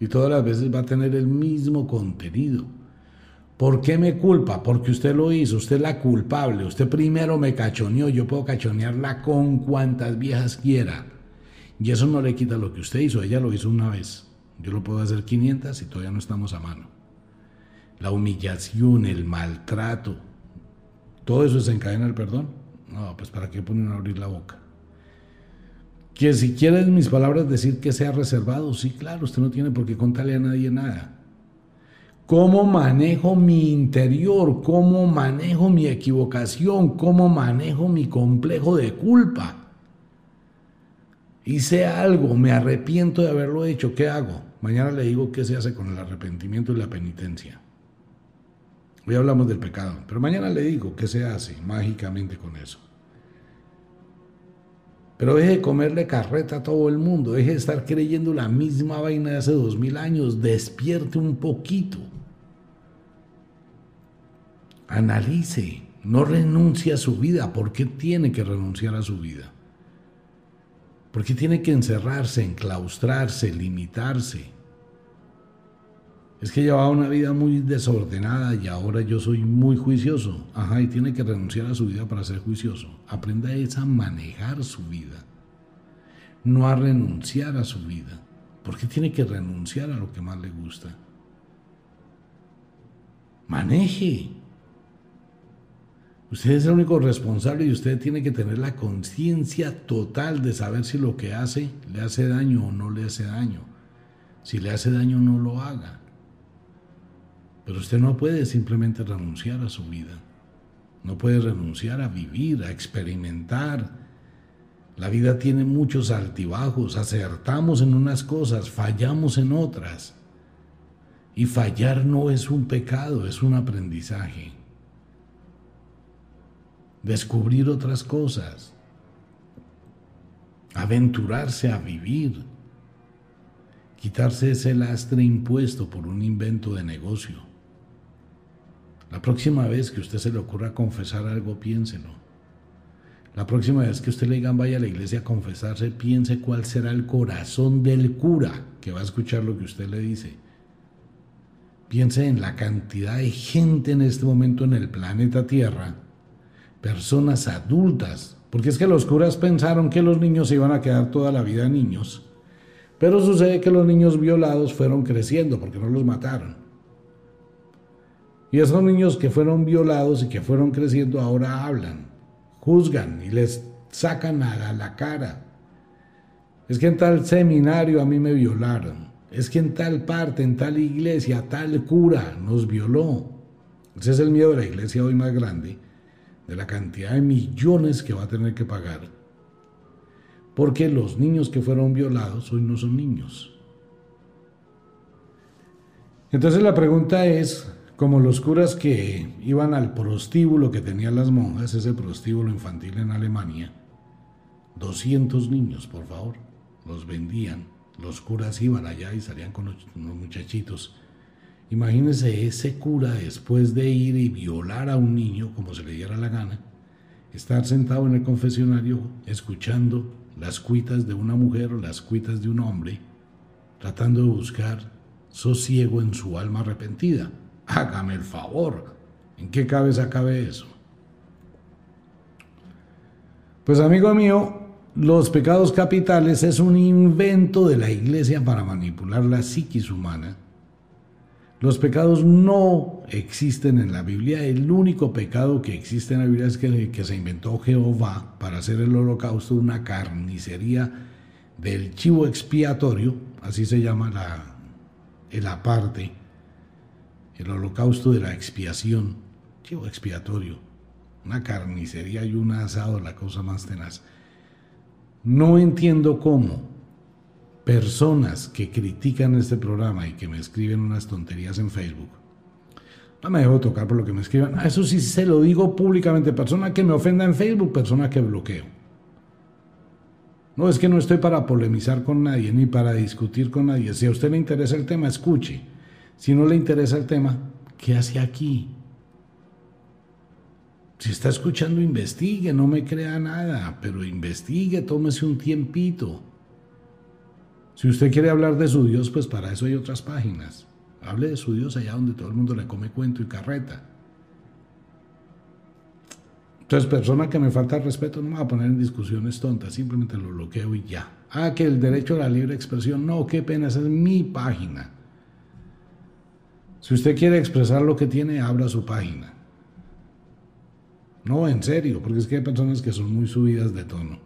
Y todas las veces va a tener el mismo contenido. ¿Por qué me culpa? Porque usted lo hizo, usted es la culpable, usted primero me cachoneó, yo puedo cachonearla con cuantas viejas quiera. Y eso no le quita lo que usted hizo, ella lo hizo una vez. Yo lo puedo hacer 500 y todavía no estamos a mano. La humillación, el maltrato, todo eso desencadena el perdón. No, pues para qué ponen a abrir la boca. Que si quieren mis palabras decir que sea reservado, sí, claro, usted no tiene por qué contarle a nadie nada. ¿Cómo manejo mi interior? ¿Cómo manejo mi equivocación? ¿Cómo manejo mi complejo de culpa? Hice algo, me arrepiento de haberlo hecho, ¿qué hago? Mañana le digo qué se hace con el arrepentimiento y la penitencia. Hoy hablamos del pecado, pero mañana le digo qué se hace mágicamente con eso. Pero deje de comerle carreta a todo el mundo, deje de estar creyendo la misma vaina de hace dos mil años, despierte un poquito. Analice, no renuncie a su vida. ¿Por qué tiene que renunciar a su vida? ¿Por qué tiene que encerrarse, enclaustrarse, limitarse? Es que llevaba una vida muy desordenada y ahora yo soy muy juicioso. Ajá, y tiene que renunciar a su vida para ser juicioso. Aprenda a manejar su vida, no a renunciar a su vida. ¿Por qué tiene que renunciar a lo que más le gusta? Maneje. Usted es el único responsable y usted tiene que tener la conciencia total de saber si lo que hace le hace daño o no le hace daño. Si le hace daño, no lo haga. Pero usted no puede simplemente renunciar a su vida. No puede renunciar a vivir, a experimentar. La vida tiene muchos altibajos, acertamos en unas cosas, fallamos en otras. Y fallar no es un pecado, es un aprendizaje. Descubrir otras cosas. Aventurarse a vivir. Quitarse ese lastre impuesto por un invento de negocio. La próxima vez que usted se le ocurra confesar algo, piénselo. La próxima vez que usted le digan vaya a la iglesia a confesarse, piense cuál será el corazón del cura que va a escuchar lo que usted le dice. Piense en la cantidad de gente en este momento en el planeta Tierra, personas adultas, porque es que los curas pensaron que los niños se iban a quedar toda la vida niños, pero sucede que los niños violados fueron creciendo porque no los mataron. Y esos niños que fueron violados y que fueron creciendo ahora hablan, juzgan y les sacan a la cara. Es que en tal seminario a mí me violaron. Es que en tal parte, en tal iglesia, tal cura nos violó. Ese es el miedo de la iglesia hoy más grande, de la cantidad de millones que va a tener que pagar. Porque los niños que fueron violados hoy no son niños. Entonces la pregunta es, como los curas que iban al prostíbulo que tenían las monjas, ese prostíbulo infantil en Alemania, 200 niños, por favor, los vendían, los curas iban allá y salían con los, muchachitos. Imagínense ese cura después de ir y violar a un niño como se le diera la gana, estar sentado en el confesionario escuchando las cuitas de una mujer o las cuitas de un hombre, tratando de buscar sosiego en su alma arrepentida. Hágame el favor. ¿En qué cabeza cabe eso? Pues amigo mío, los pecados capitales es un invento de la iglesia para manipular la psiquis humana. Los pecados no existen en la Biblia. El único pecado que existe en la Biblia es que, se inventó Jehová para hacer el holocausto, una carnicería del chivo expiatorio, así se llama la, el aparte el holocausto de la expiación, chivo expiatorio, una carnicería y un asado, la cosa más tenaz. No entiendo cómo personas que critican este programa y que me escriben unas tonterías en Facebook, no me dejo tocar por lo que me escriban. Eso sí se lo digo públicamente. Persona que me ofenda en Facebook, persona que bloqueo. No es que no estoy para polemizar con nadie ni para discutir con nadie. Si a usted le interesa el tema, escuche. Si no le interesa el tema, ¿qué hace aquí? Si está escuchando, investigue, no me crea nada, pero investigue, tómese un tiempito. Si usted quiere hablar de su Dios, pues para eso hay otras páginas. Hable de su Dios allá donde todo el mundo le come cuento y carreta. Entonces, persona que me falta respeto, no me va a poner en discusiones tontas, simplemente lo bloqueo y ya. Ah, que el derecho a la libre expresión, no, qué pena, esa es mi página. Si usted quiere expresar lo que tiene, abra su página. No, en serio, porque es que hay personas que son muy subidas de tono.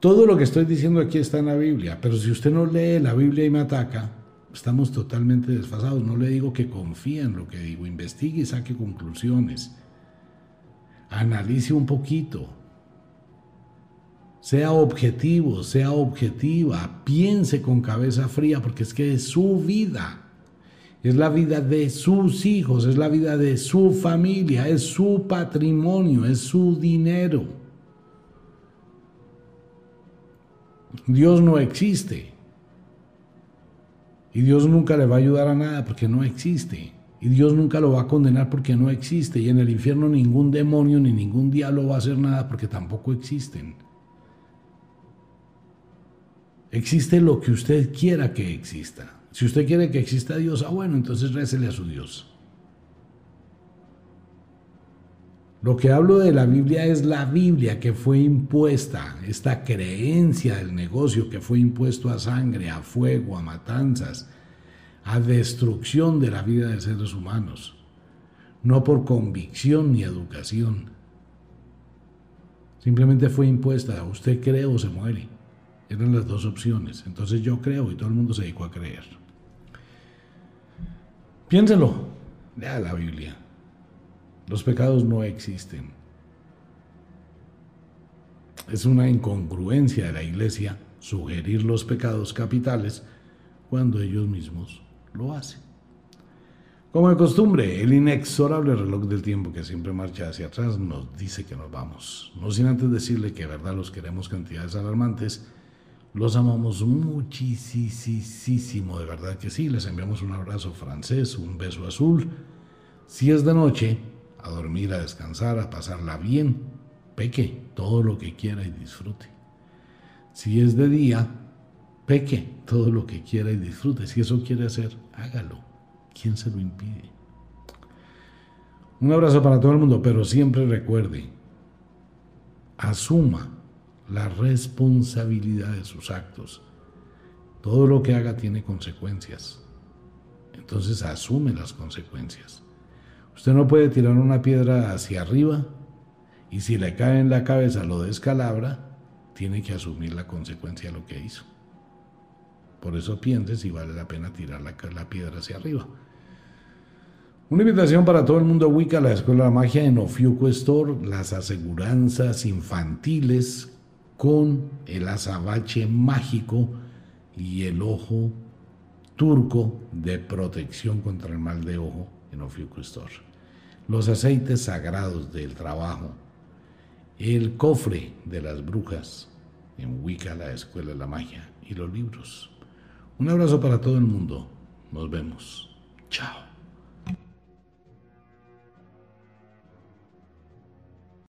Todo lo que estoy diciendo aquí está en la Biblia, pero si usted no lee la Biblia y me ataca, estamos totalmente desfasados. No le digo que confíe en lo que digo, investigue y saque conclusiones. Analice un poquito. Sea objetivo, sea objetiva, piense con cabeza fría, porque es que es su vida es la vida de sus hijos, es la vida de su familia, es su patrimonio, es su dinero. Dios no existe. Y Dios nunca le va a ayudar a nada porque no existe. Y Dios nunca lo va a condenar porque no existe. Y en el infierno ningún demonio ni ningún diablo va a hacer nada porque tampoco existen. Existe lo que usted quiera que exista. Si usted quiere que exista Dios, ah bueno, entonces récele a su Dios. Lo que hablo de la Biblia es la Biblia que fue impuesta, esta creencia del negocio que fue impuesto a sangre, a fuego, a matanzas, a destrucción de la vida de seres humanos, no por convicción ni educación. Simplemente fue impuesta, usted cree o se muere. Eran las dos opciones. Entonces yo creo y todo el mundo se dedicó a creer. Piénselo, lea la Biblia. Los pecados no existen. Es una incongruencia de la iglesia sugerir los pecados capitales cuando ellos mismos lo hacen. Como de costumbre, el inexorable reloj del tiempo que siempre marcha hacia atrás nos dice que nos vamos. No sin antes decirle que verdad los queremos cantidades alarmantes los amamos muchísimo, de verdad que sí. Les enviamos un abrazo francés, un beso azul. Si es de noche, a dormir, a descansar, a pasarla bien. Peque todo lo que quiera y disfrute. Si es de día, peque todo lo que quiera y disfrute. Si eso quiere hacer, hágalo. ¿Quién se lo impide? Un abrazo para todo el mundo, pero siempre recuerde, asuma la responsabilidad de sus actos. Todo lo que haga tiene consecuencias. Entonces asume las consecuencias. Usted no puede tirar una piedra hacia arriba y si le cae en la cabeza lo descalabra, tiene que asumir la consecuencia de lo que hizo. Por eso piense si vale la pena tirar la, piedra hacia arriba. Una invitación para todo el mundo Wicca, la Escuela de Magia en Ofiuco las aseguranzas infantiles con el azabache mágico y el ojo turco de protección contra el mal de ojo en Ofiuco Store. Los aceites sagrados del trabajo. El cofre de las brujas en Wicca, la Escuela de la Magia y los libros. Un abrazo para todo el mundo. Nos vemos. Chao.